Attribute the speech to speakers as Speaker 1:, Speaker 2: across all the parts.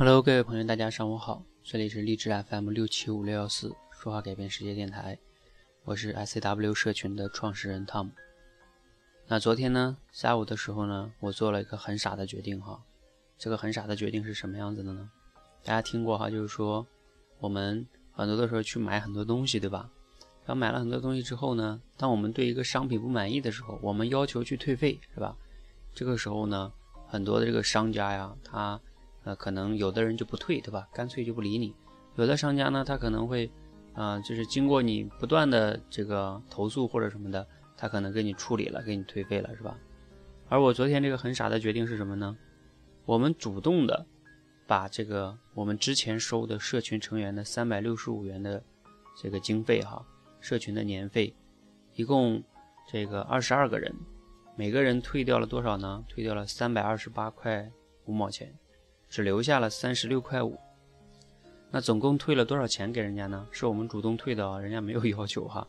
Speaker 1: Hello，各位朋友，大家上午好，这里是励志 FM 六七五六幺四说话改变世界电台，我是 SCW 社群的创始人汤姆。那昨天呢，下午的时候呢，我做了一个很傻的决定哈。这个很傻的决定是什么样子的呢？大家听过哈，就是说我们很多的时候去买很多东西，对吧？然后买了很多东西之后呢，当我们对一个商品不满意的时候，我们要求去退费，是吧？这个时候呢，很多的这个商家呀，他呃，可能有的人就不退，对吧？干脆就不理你。有的商家呢，他可能会，啊，就是经过你不断的这个投诉或者什么的，他可能给你处理了，给你退费了，是吧？而我昨天这个很傻的决定是什么呢？我们主动的把这个我们之前收的社群成员的三百六十五元的这个经费哈，社群的年费，一共这个二十二个人，每个人退掉了多少呢？退掉了三百二十八块五毛钱。只留下了三十六块五，那总共退了多少钱给人家呢？是我们主动退的啊，人家没有要求哈。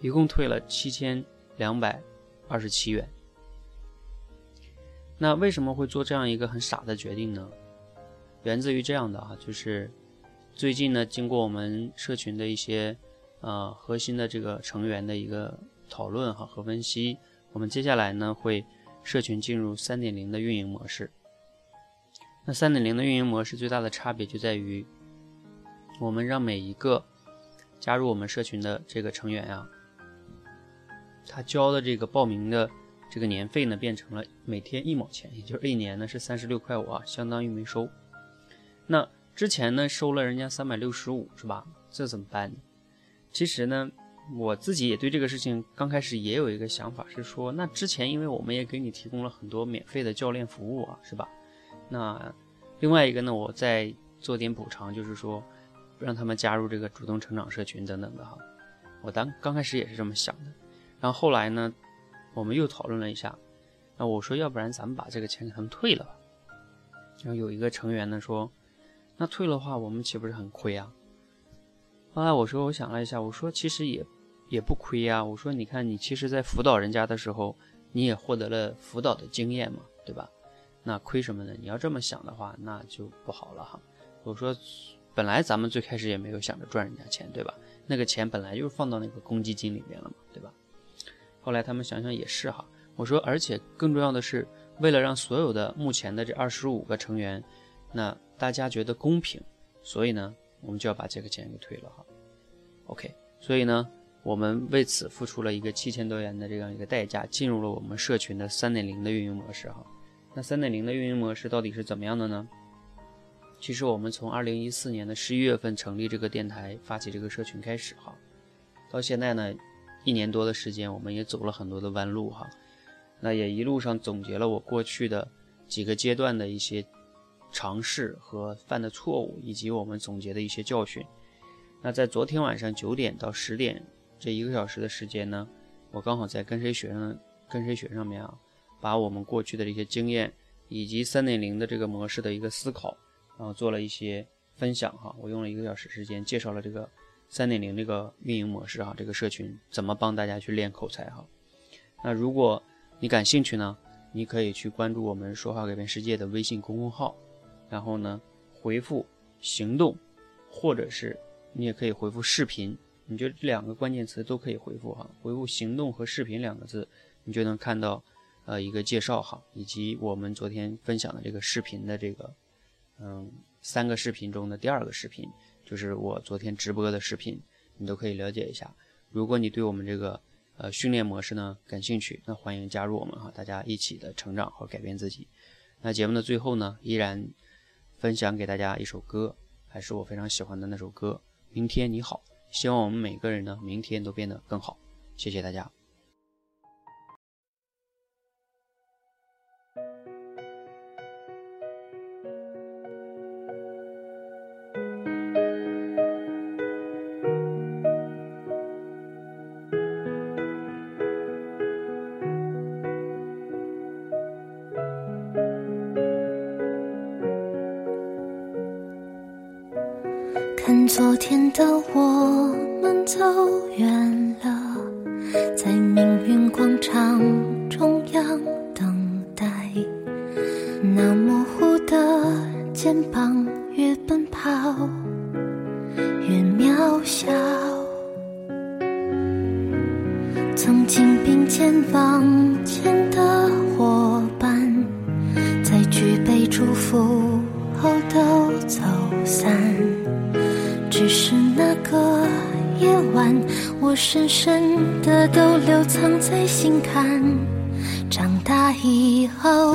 Speaker 1: 一共退了七千两百二十七元。那为什么会做这样一个很傻的决定呢？源自于这样的啊，就是最近呢，经过我们社群的一些呃核心的这个成员的一个讨论哈和分析，我们接下来呢会社群进入三点零的运营模式。那三点零的运营模式最大的差别就在于，我们让每一个加入我们社群的这个成员呀，他交的这个报名的这个年费呢，变成了每天一毛钱，也就是一年呢是三十六块五啊，相当于没收。那之前呢收了人家三百六十五是吧？这怎么办呢？其实呢，我自己也对这个事情刚开始也有一个想法，是说那之前因为我们也给你提供了很多免费的教练服务啊，是吧？那另外一个呢，我再做点补偿，就是说让他们加入这个主动成长社群等等的哈。我当刚开始也是这么想的，然后后来呢，我们又讨论了一下，那我说要不然咱们把这个钱给他们退了吧。然后有一个成员呢说，那退了话我们岂不是很亏啊？后来我说我想了一下，我说其实也也不亏呀。我说你看你其实在辅导人家的时候，你也获得了辅导的经验嘛，对吧？那亏什么呢？你要这么想的话，那就不好了哈。我说，本来咱们最开始也没有想着赚人家钱，对吧？那个钱本来就是放到那个公积金里面了嘛，对吧？后来他们想想也是哈。我说，而且更重要的是，为了让所有的目前的这二十五个成员，那大家觉得公平，所以呢，我们就要把这个钱给退了哈。OK，所以呢，我们为此付出了一个七千多元的这样一个代价，进入了我们社群的三点零的运营模式哈。那三点零的运营模式到底是怎么样的呢？其实我们从二零一四年的十一月份成立这个电台，发起这个社群开始哈，到现在呢，一年多的时间，我们也走了很多的弯路哈。那也一路上总结了我过去的几个阶段的一些尝试和犯的错误，以及我们总结的一些教训。那在昨天晚上九点到十点这一个小时的时间呢，我刚好在跟谁学上跟谁学上面啊。把我们过去的这些经验，以及三点零的这个模式的一个思考，然后做了一些分享哈。我用了一个小时时间介绍了这个三点零这个运营模式哈，这个社群怎么帮大家去练口才哈。那如果你感兴趣呢，你可以去关注我们说话改变世界的微信公众号，然后呢回复行动，或者是你也可以回复视频，你就这两个关键词都可以回复哈。回复行动和视频两个字，你就能看到。呃，一个介绍哈，以及我们昨天分享的这个视频的这个，嗯，三个视频中的第二个视频，就是我昨天直播的视频，你都可以了解一下。如果你对我们这个呃训练模式呢感兴趣，那欢迎加入我们哈，大家一起的成长和改变自己。那节目的最后呢，依然分享给大家一首歌，还是我非常喜欢的那首歌《明天你好》。希望我们每个人呢，明天都变得更好。谢谢大家。
Speaker 2: 看昨天的我们走远了，在命运广场中央，那模糊的。肩膀，越奔跑越渺小。曾经并肩往前的伙伴，在举杯祝福后都走散。只是那个夜晚，我深深的都留藏在心坎。长大以后，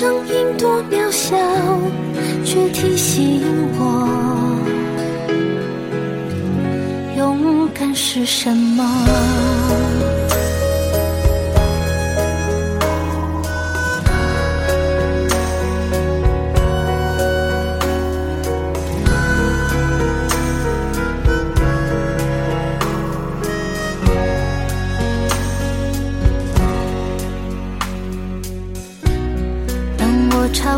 Speaker 2: 声音多渺小，却提醒我，勇敢是什么。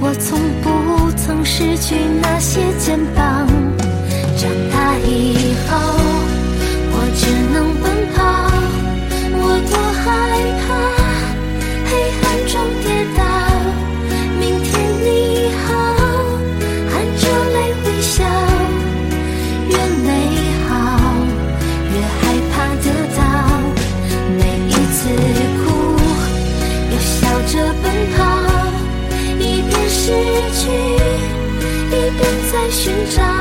Speaker 2: 我从不曾失去寻找。